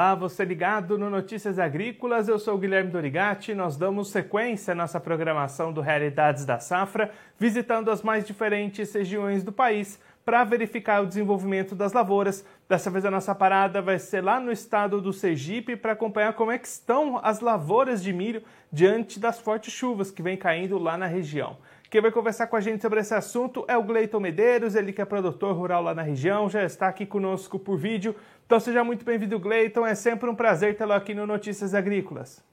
Olá, você ligado no Notícias Agrícolas, eu sou Guilherme Dorigati. Nós damos sequência à nossa programação do Realidades da Safra, visitando as mais diferentes regiões do país para verificar o desenvolvimento das lavouras. Dessa vez a nossa parada vai ser lá no estado do Sergipe para acompanhar como é que estão as lavouras de milho diante das fortes chuvas que vem caindo lá na região. Quem vai conversar com a gente sobre esse assunto é o Gleiton Medeiros, ele que é produtor rural lá na região, já está aqui conosco por vídeo. Então seja muito bem-vindo, Gleiton. É sempre um prazer tê-lo aqui no Notícias Agrícolas.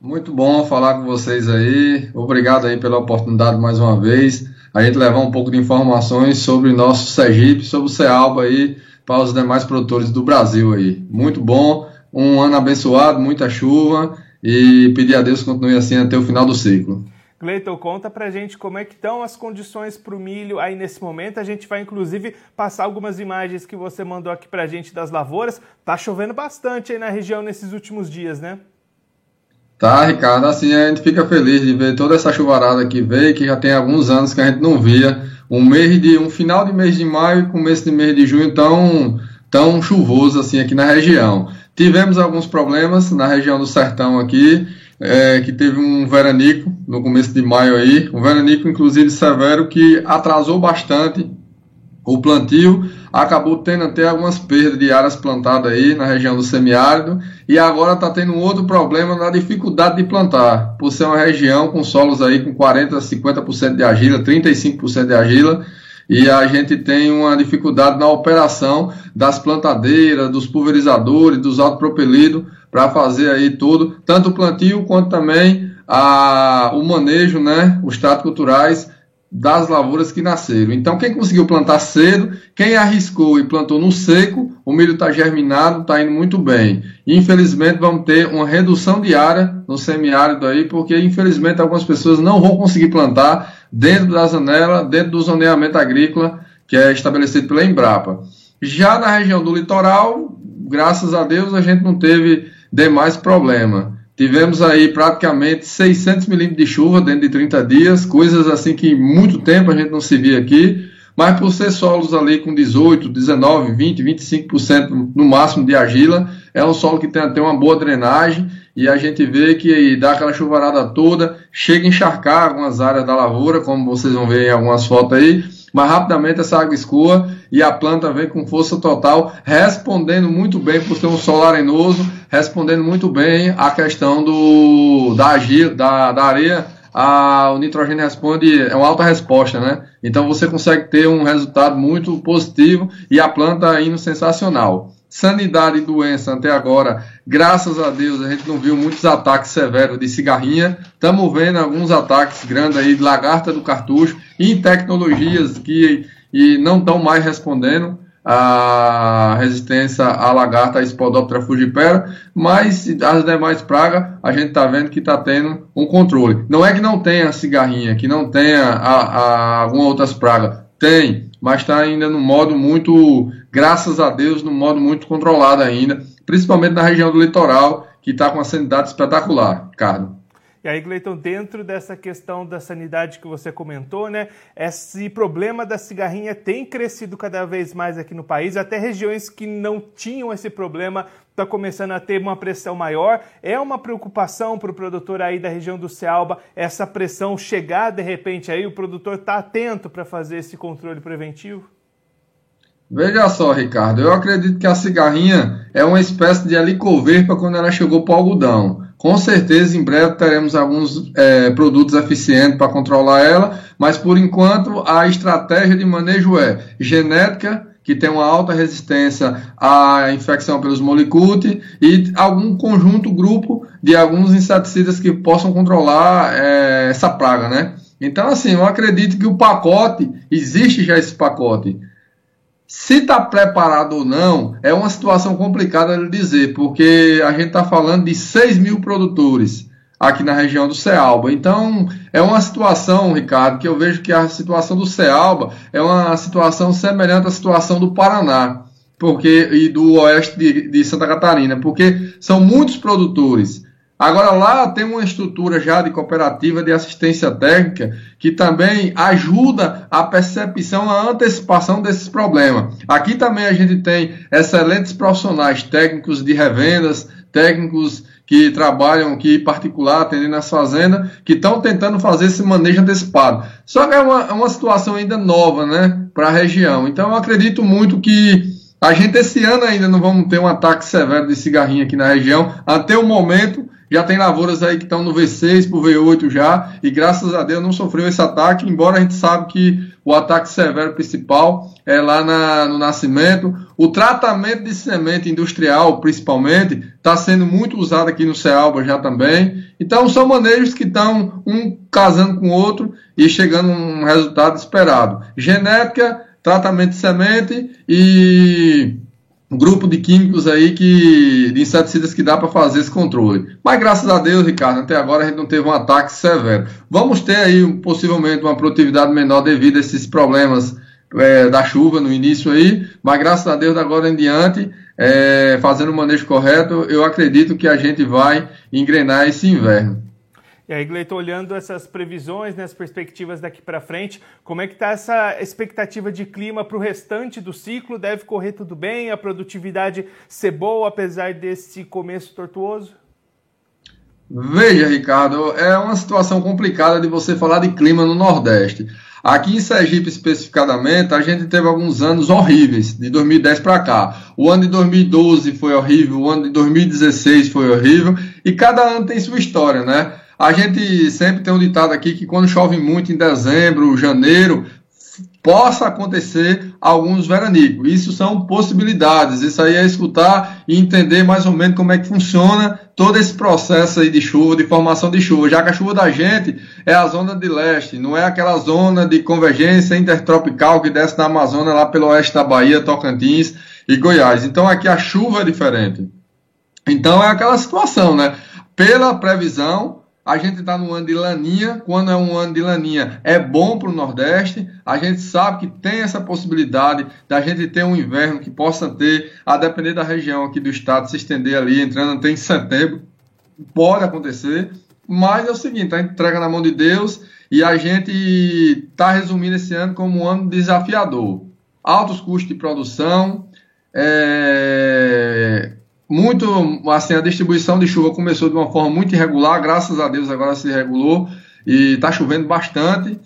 Muito bom falar com vocês aí. Obrigado aí pela oportunidade mais uma vez. A gente levar um pouco de informações sobre nosso Sergipe, sobre o Cealba aí para os demais produtores do Brasil aí. Muito bom, um ano abençoado, muita chuva e pedir a Deus que continue assim até o final do ciclo. Gleiton, conta pra gente como é que estão as condições para o milho aí nesse momento. A gente vai, inclusive, passar algumas imagens que você mandou aqui pra gente das lavouras. Tá chovendo bastante aí na região nesses últimos dias, né? Tá, Ricardo, assim a gente fica feliz de ver toda essa chuvarada que veio, que já tem alguns anos que a gente não via. Um mês de um final de mês de maio e começo de mês de junho tão tão chuvoso assim aqui na região. Tivemos alguns problemas na região do sertão aqui, é, que teve um veranico no começo de maio aí, um veranico inclusive severo que atrasou bastante o plantio, acabou tendo até algumas perdas de áreas plantadas aí na região do semiárido. E agora está tendo um outro problema na dificuldade de plantar, por ser uma região com solos aí com 40 a 50% de argila, 35% de argila, e a gente tem uma dificuldade na operação das plantadeiras, dos pulverizadores, dos autopropelidos, para fazer aí tudo, tanto o plantio quanto também a, o manejo, né, os tratos culturais das lavouras que nasceram. Então, quem conseguiu plantar cedo, quem arriscou e plantou no seco, o milho está germinado, está indo muito bem. Infelizmente, vamos ter uma redução de área no semiárido aí, porque infelizmente algumas pessoas não vão conseguir plantar dentro da janela, dentro do zoneamento agrícola que é estabelecido pela Embrapa. Já na região do litoral, graças a Deus, a gente não teve demais problema. Tivemos aí praticamente 600 milímetros de chuva dentro de 30 dias, coisas assim que muito tempo a gente não se via aqui, mas por ser solos ali com 18, 19, 20, 25% no máximo de argila, é um solo que tem até uma boa drenagem e a gente vê que dá aquela chuvarada toda, chega a encharcar algumas áreas da lavoura, como vocês vão ver em algumas fotos aí, mas rapidamente essa água escoa e a planta vem com força total, respondendo muito bem por ter um solo arenoso, respondendo muito bem a questão do, da, da, da areia. A, o nitrogênio responde, é uma alta resposta, né? Então você consegue ter um resultado muito positivo e a planta indo sensacional. Sanidade e doença até agora, graças a Deus, a gente não viu muitos ataques severos de cigarrinha. Estamos vendo alguns ataques grandes aí de lagarta do cartucho em tecnologias que e não estão mais respondendo a resistência à lagarta, a Spodoptera fugipera, mas as demais pragas a gente está vendo que está tendo um controle. Não é que não tenha cigarrinha, que não tenha algumas outras pragas, tem, mas está ainda no modo muito, graças a Deus, no modo muito controlado ainda, principalmente na região do litoral, que está com uma sanidade espetacular, Ricardo. E aí, Gleiton, dentro dessa questão da sanidade que você comentou, né? Esse problema da cigarrinha tem crescido cada vez mais aqui no país, até regiões que não tinham esse problema está começando a ter uma pressão maior. É uma preocupação para o produtor aí da região do Cealba essa pressão chegar de repente aí, o produtor está atento para fazer esse controle preventivo? Veja só, Ricardo, eu acredito que a cigarrinha é uma espécie de para quando ela chegou para o algodão. Com certeza, em breve teremos alguns é, produtos eficientes para controlar ela, mas por enquanto a estratégia de manejo é genética, que tem uma alta resistência à infecção pelos molicute, e algum conjunto, grupo de alguns inseticidas que possam controlar é, essa praga, né? Então, assim, eu acredito que o pacote, existe já esse pacote, se está preparado ou não, é uma situação complicada de dizer, porque a gente está falando de 6 mil produtores aqui na região do Cealba. Então, é uma situação, Ricardo, que eu vejo que a situação do Cealba é uma situação semelhante à situação do Paraná porque e do oeste de, de Santa Catarina, porque são muitos produtores Agora lá tem uma estrutura já de cooperativa de assistência técnica que também ajuda a percepção, a antecipação desses problemas. Aqui também a gente tem excelentes profissionais técnicos de revendas, técnicos que trabalham aqui particular, atendendo as fazendas, que estão tentando fazer esse manejo antecipado. Só que é uma, é uma situação ainda nova, né, para a região. Então eu acredito muito que a gente esse ano ainda não vamos ter um ataque severo de cigarrinho aqui na região. Até o momento já tem lavouras aí que estão no V6 por V8 já, e graças a Deus não sofreu esse ataque, embora a gente sabe que o ataque severo principal é lá na, no nascimento. O tratamento de semente industrial, principalmente, está sendo muito usado aqui no Cealba já também. Então são manejos que estão um casando com o outro e chegando a um resultado esperado. Genética, tratamento de semente e um grupo de químicos aí que de inseticidas que dá para fazer esse controle. Mas graças a Deus, Ricardo, até agora a gente não teve um ataque severo. Vamos ter aí possivelmente uma produtividade menor devido a esses problemas é, da chuva no início aí, mas graças a Deus agora em diante, é, fazendo o manejo correto, eu acredito que a gente vai engrenar esse inverno. E aí, Gleito, olhando essas previsões, né, as perspectivas daqui para frente, como é que está essa expectativa de clima para o restante do ciclo? Deve correr tudo bem? A produtividade ser boa, apesar desse começo tortuoso? Veja, Ricardo, é uma situação complicada de você falar de clima no Nordeste. Aqui em Sergipe, especificadamente, a gente teve alguns anos horríveis, de 2010 para cá. O ano de 2012 foi horrível, o ano de 2016 foi horrível, e cada ano tem sua história, né? A gente sempre tem um ditado aqui que quando chove muito em dezembro, janeiro, possa acontecer alguns veranicos. Isso são possibilidades. Isso aí é escutar e entender mais ou menos como é que funciona todo esse processo aí de chuva, de formação de chuva. Já que a chuva da gente é a zona de leste, não é aquela zona de convergência intertropical que desce na Amazônia lá pelo oeste da Bahia, Tocantins e Goiás. Então aqui a chuva é diferente. Então é aquela situação, né? Pela previsão, a gente está no ano de laninha. Quando é um ano de laninha, é bom para o Nordeste. A gente sabe que tem essa possibilidade da gente ter um inverno que possa ter, a depender da região aqui do estado, se estender ali, entrando até em setembro. Pode acontecer. Mas é o seguinte, a entrega na mão de Deus e a gente está resumindo esse ano como um ano desafiador. Altos custos de produção, é, muito, assim, a distribuição de chuva começou de uma forma muito irregular, graças a Deus agora se regulou e está chovendo bastante,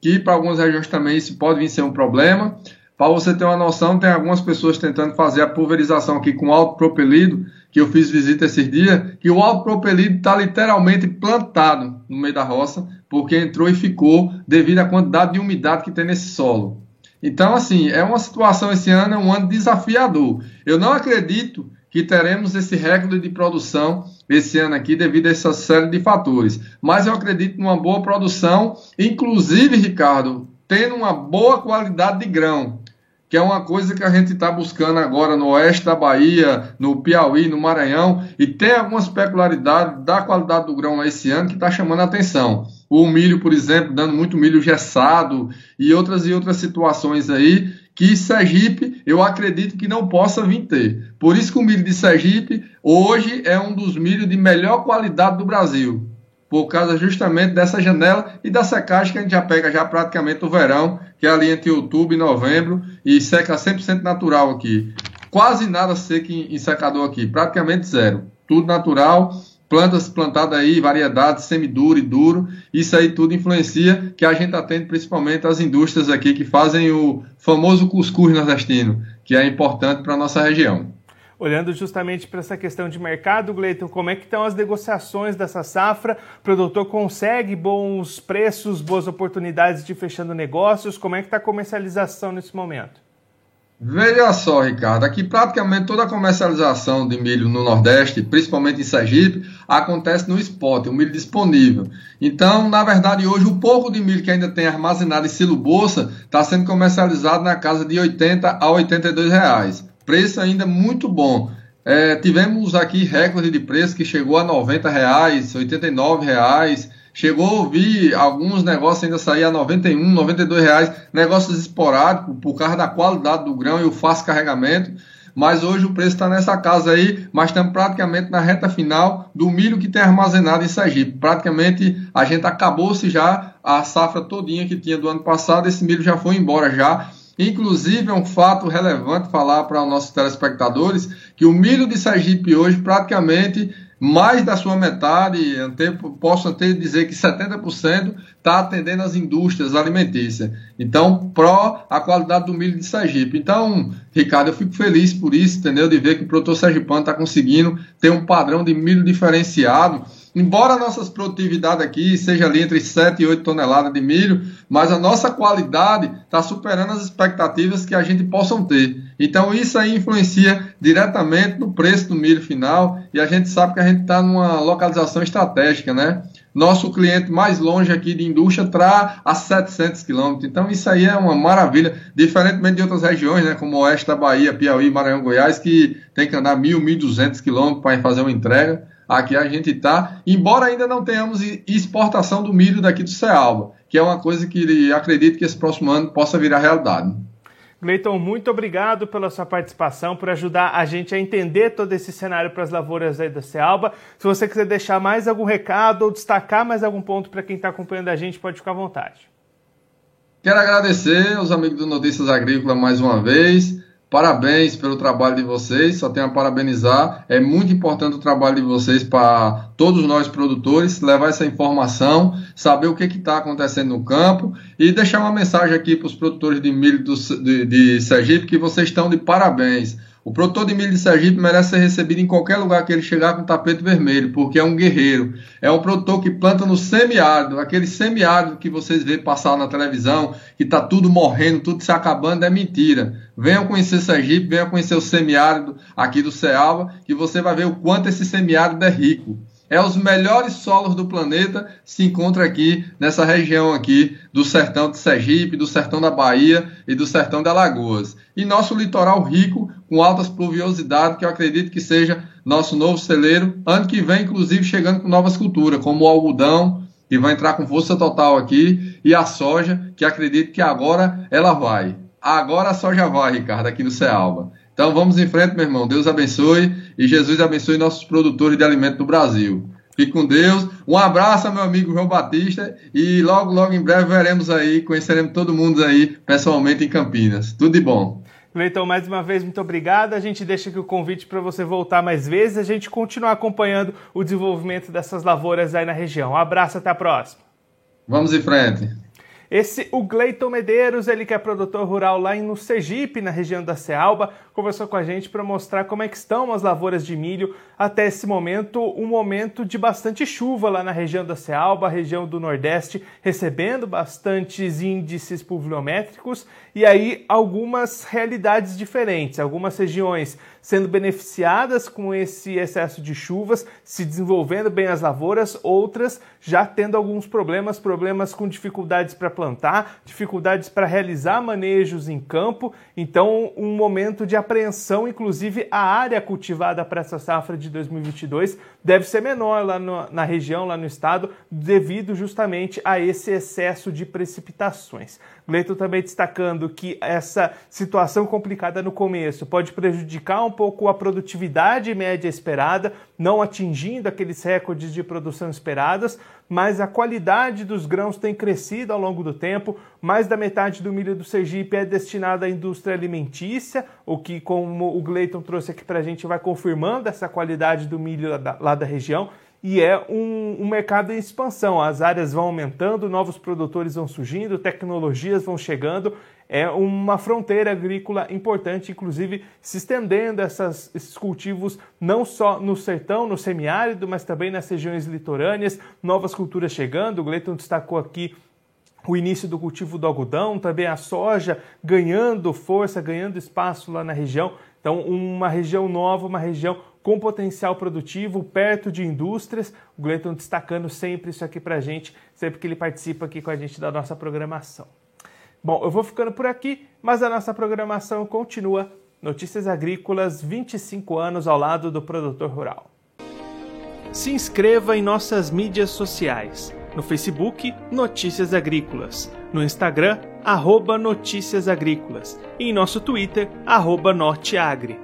que para algumas regiões também isso pode vir ser um problema. Para você ter uma noção, tem algumas pessoas tentando fazer a pulverização aqui com alto propelido, que eu fiz visita esses dias, que o alto propelido está literalmente plantado no meio da roça, porque entrou e ficou devido à quantidade de umidade que tem nesse solo. Então, assim, é uma situação esse ano, é um ano desafiador. Eu não acredito que teremos esse recorde de produção esse ano aqui devido a essa série de fatores. Mas eu acredito numa boa produção, inclusive, Ricardo, tendo uma boa qualidade de grão, que é uma coisa que a gente está buscando agora no oeste da Bahia, no Piauí, no Maranhão, e tem algumas peculiaridades da qualidade do grão esse ano que está chamando a atenção. O milho, por exemplo, dando muito milho gessado e outras e outras situações aí que Sergipe eu acredito que não possa vir ter. Por isso que o milho de Sergipe hoje é um dos milhos de melhor qualidade do Brasil. Por causa justamente dessa janela e da secagem que a gente já pega já praticamente o verão, que é ali entre outubro e novembro, e seca 100% natural aqui. Quase nada seca em, em secador aqui, praticamente zero. Tudo natural plantas plantadas aí, variedades semiduro e duro, isso aí tudo influencia que a gente atende principalmente as indústrias aqui que fazem o famoso cuscuz nordestino, que é importante para a nossa região. Olhando justamente para essa questão de mercado, Gleiton, como é que estão as negociações dessa safra? O produtor consegue bons preços, boas oportunidades de fechando negócios? Como é que está a comercialização nesse momento? Veja só, Ricardo, aqui praticamente toda a comercialização de milho no Nordeste, principalmente em Sergipe, acontece no spot, o milho disponível. Então, na verdade, hoje o pouco de milho que ainda tem armazenado em silo bolsa está sendo comercializado na casa de 80 a 82 reais. Preço ainda muito bom. É, tivemos aqui recorde de preço que chegou a 90 reais, 89 reais. Chegou a ouvir alguns negócios ainda sair a 91, 92 reais, negócios esporádicos por causa da qualidade do grão e o fácil carregamento. mas hoje o preço está nessa casa aí, mas estamos praticamente na reta final do milho que tem armazenado em Sergipe. Praticamente a gente acabou-se já a safra todinha que tinha do ano passado, esse milho já foi embora já. Inclusive, é um fato relevante falar para os nossos telespectadores que o milho de Sergipe hoje praticamente mais da sua metade, posso até dizer que 70% está atendendo as indústrias alimentícias. Então, pró a qualidade do milho de Sergipe. Então, Ricardo, eu fico feliz por isso, entendeu? De ver que o produtor sergipano está conseguindo ter um padrão de milho diferenciado Embora a nossa produtividade aqui seja ali entre 7 e 8 toneladas de milho, mas a nossa qualidade está superando as expectativas que a gente possa ter. Então isso aí influencia diretamente no preço do milho final e a gente sabe que a gente está numa localização estratégica, né? Nosso cliente mais longe aqui de indústria está a 700 quilômetros. Então isso aí é uma maravilha, diferentemente de outras regiões, né? Como o oeste da Bahia, Piauí, Maranhão, Goiás, que tem que andar 1.000, 1.200 quilômetros para fazer uma entrega. Aqui a gente está, embora ainda não tenhamos exportação do milho daqui do Cealba, que é uma coisa que acredito que esse próximo ano possa virar realidade. Gleiton, muito obrigado pela sua participação, por ajudar a gente a entender todo esse cenário para as lavouras aí da Cealba. Se você quiser deixar mais algum recado ou destacar mais algum ponto para quem está acompanhando a gente, pode ficar à vontade. Quero agradecer aos amigos do Notícias Agrícolas mais uma vez. Parabéns pelo trabalho de vocês, só tenho a parabenizar. É muito importante o trabalho de vocês para todos nós produtores, levar essa informação, saber o que está acontecendo no campo e deixar uma mensagem aqui para os produtores de milho do, de, de Sergipe que vocês estão de parabéns. O produtor de milho de Sergipe merece ser recebido em qualquer lugar que ele chegar com tapete vermelho, porque é um guerreiro. É um produtor que planta no semiárido, aquele semiárido que vocês vê passar na televisão, que está tudo morrendo, tudo se acabando, é mentira. Venham conhecer Sergipe, venham conhecer o semiárido aqui do Cealba, que você vai ver o quanto esse semiárido é rico é os melhores solos do planeta se encontra aqui nessa região aqui do sertão de Sergipe, do sertão da Bahia e do sertão de Alagoas. E nosso litoral rico com altas pluviosidades, que eu acredito que seja nosso novo celeiro, ano que vem inclusive chegando com novas culturas, como o algodão, que vai entrar com força total aqui, e a soja, que acredito que agora ela vai. Agora a soja vai, Ricardo, aqui no Cealba. Então vamos em frente, meu irmão. Deus abençoe e Jesus abençoe nossos produtores de alimento do Brasil. Fique com Deus. Um abraço, meu amigo João Batista. E logo, logo em breve veremos aí, conheceremos todo mundo aí pessoalmente em Campinas. Tudo de bom. Cleiton, mais uma vez, muito obrigado. A gente deixa aqui o convite para você voltar mais vezes, a gente continuar acompanhando o desenvolvimento dessas lavouras aí na região. Um abraço, até a próxima. Vamos em frente. Esse, o Gleiton Medeiros, ele que é produtor rural lá no Sergipe, na região da Cealba, conversou com a gente para mostrar como é que estão as lavouras de milho até esse momento, um momento de bastante chuva lá na região da Cealba, região do Nordeste, recebendo bastantes índices pluviométricos e aí algumas realidades diferentes, algumas regiões sendo beneficiadas com esse excesso de chuvas, se desenvolvendo bem as lavouras, outras já tendo alguns problemas, problemas com dificuldades para plantar, dificuldades para realizar manejos em campo. Então, um momento de apreensão, inclusive a área cultivada para essa safra de 2022 deve ser menor lá no, na região, lá no estado, devido justamente a esse excesso de precipitações. Gleito também destacando que essa situação complicada no começo pode prejudicar um pouco a produtividade média esperada, não atingindo aqueles recordes de produção esperados, mas a qualidade dos grãos tem crescido ao longo do tempo. Mais da metade do milho do Sergipe é destinado à indústria alimentícia, o que, como o Gleiton trouxe aqui para a gente, vai confirmando essa qualidade do milho lá da, lá da região e é um, um, mercado em expansão. As áreas vão aumentando, novos produtores vão surgindo, tecnologias vão chegando. É uma fronteira agrícola importante, inclusive se estendendo essas, esses cultivos não só no sertão, no semiárido, mas também nas regiões litorâneas, novas culturas chegando. O Gleiton destacou aqui o início do cultivo do algodão, também a soja ganhando força, ganhando espaço lá na região. Então, uma região nova, uma região com potencial produtivo, perto de indústrias. O Gleiton destacando sempre isso aqui para a gente, sempre que ele participa aqui com a gente da nossa programação. Bom, eu vou ficando por aqui, mas a nossa programação continua. Notícias Agrícolas, 25 anos ao lado do produtor rural. Se inscreva em nossas mídias sociais. No Facebook, Notícias Agrícolas. No Instagram, arroba Notícias Agrícolas. E em nosso Twitter, arroba Norteagri